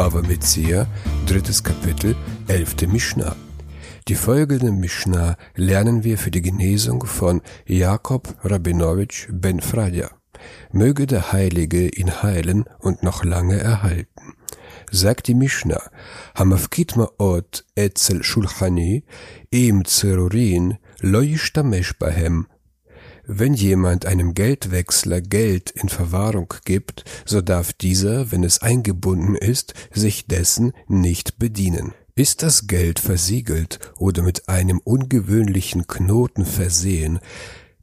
Bava Metzia, drittes Kapitel, elfte Mishnah. Die folgende Mishnah lernen wir für die Genesung von Jakob Rabinowitsch Ben Fradja. Möge der Heilige ihn heilen und noch lange erhalten. Sagt die Mishnah, Hamafkit ma'ot etzel shulchani im zerurin lo yishtamesh bahem wenn jemand einem Geldwechsler Geld in Verwahrung gibt, so darf dieser, wenn es eingebunden ist, sich dessen nicht bedienen. Ist das Geld versiegelt oder mit einem ungewöhnlichen Knoten versehen,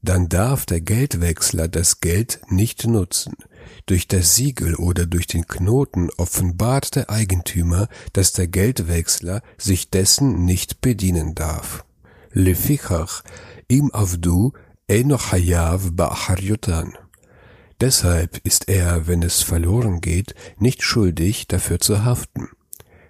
dann darf der Geldwechsler das Geld nicht nutzen. Durch das Siegel oder durch den Knoten offenbart der Eigentümer, dass der Geldwechsler sich dessen nicht bedienen darf. Lefichach im Avdu Enoch Hayav Ba'acharyotan. Deshalb ist er, wenn es verloren geht, nicht schuldig, dafür zu haften.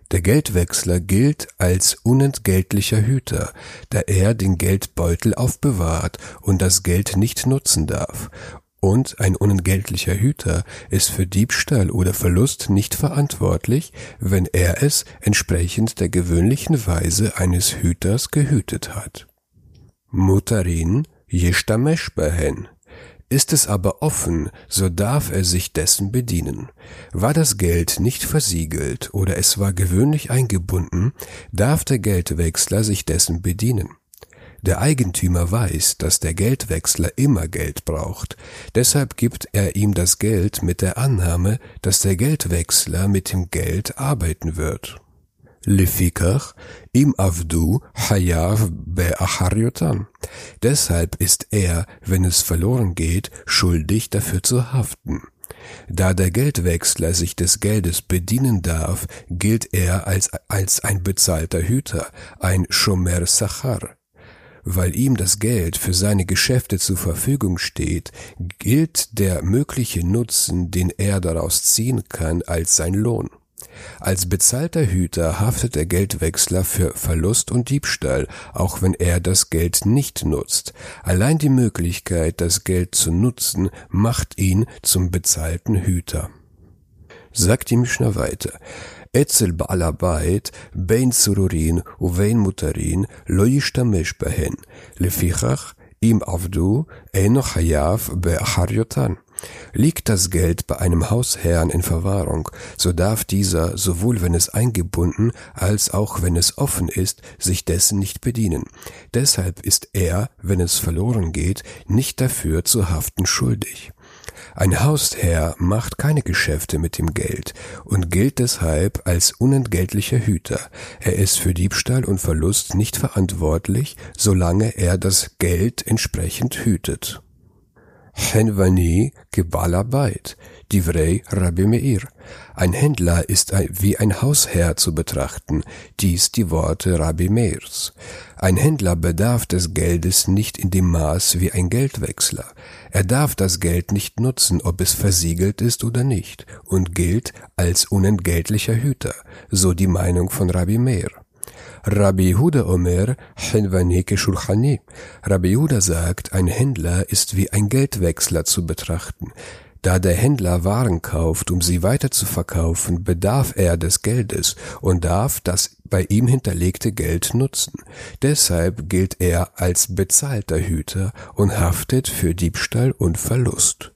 Der Geldwechsler gilt als unentgeltlicher Hüter, da er den Geldbeutel aufbewahrt und das Geld nicht nutzen darf. Und ein unentgeltlicher Hüter ist für Diebstahl oder Verlust nicht verantwortlich, wenn er es entsprechend der gewöhnlichen Weise eines Hüters gehütet hat. Mutarin Yishtamesh behen. Ist es aber offen, so darf er sich dessen bedienen. War das Geld nicht versiegelt oder es war gewöhnlich eingebunden, darf der Geldwechsler sich dessen bedienen. Der Eigentümer weiß, dass der Geldwechsler immer Geld braucht, deshalb gibt er ihm das Geld mit der Annahme, dass der Geldwechsler mit dem Geld arbeiten wird. Lefikach im Avdu Hayav Be'acharyotan. Deshalb ist er, wenn es verloren geht, schuldig dafür zu haften. Da der Geldwechsler sich des Geldes bedienen darf, gilt er als, als ein bezahlter Hüter, ein Shomer Sachar. Weil ihm das Geld für seine Geschäfte zur Verfügung steht, gilt der mögliche Nutzen, den er daraus ziehen kann, als sein Lohn. Als bezahlter Hüter haftet der Geldwechsler für Verlust und Diebstahl, auch wenn er das Geld nicht nutzt. Allein die Möglichkeit, das Geld zu nutzen, macht ihn zum bezahlten Hüter. Sagt die Mischner weiter. Etzel ba'alabait, bein sururin, uvein mutarin, lo yishtamesh behen. Lefichach, im avdu, enoch hayav be'acharyotan. Liegt das Geld bei einem Hausherrn in Verwahrung, so darf dieser, sowohl wenn es eingebunden als auch wenn es offen ist, sich dessen nicht bedienen. Deshalb ist er, wenn es verloren geht, nicht dafür zu haften schuldig. Ein Hausherr macht keine Geschäfte mit dem Geld und gilt deshalb als unentgeltlicher Hüter. Er ist für Diebstahl und Verlust nicht verantwortlich, solange er das Geld entsprechend hütet. Henvani Gebalabait, Divrei Rabbi Meir. Ein Händler ist wie ein Hausherr zu betrachten, dies die Worte Rabbi Meirs. Ein Händler bedarf des Geldes nicht in dem Maß wie ein Geldwechsler. Er darf das Geld nicht nutzen, ob es versiegelt ist oder nicht, und gilt als unentgeltlicher Hüter, so die Meinung von Rabbi Meir. Rabbi Yehuda Omer, Henvaneke Shulchani. Rabbi Yehuda sagt, ein Händler ist wie ein Geldwechsler zu betrachten. Da der Händler Waren kauft, um sie weiter zu verkaufen, bedarf er des Geldes und darf das bei ihm hinterlegte Geld nutzen. Deshalb gilt er als bezahlter Hüter und haftet für Diebstahl und Verlust.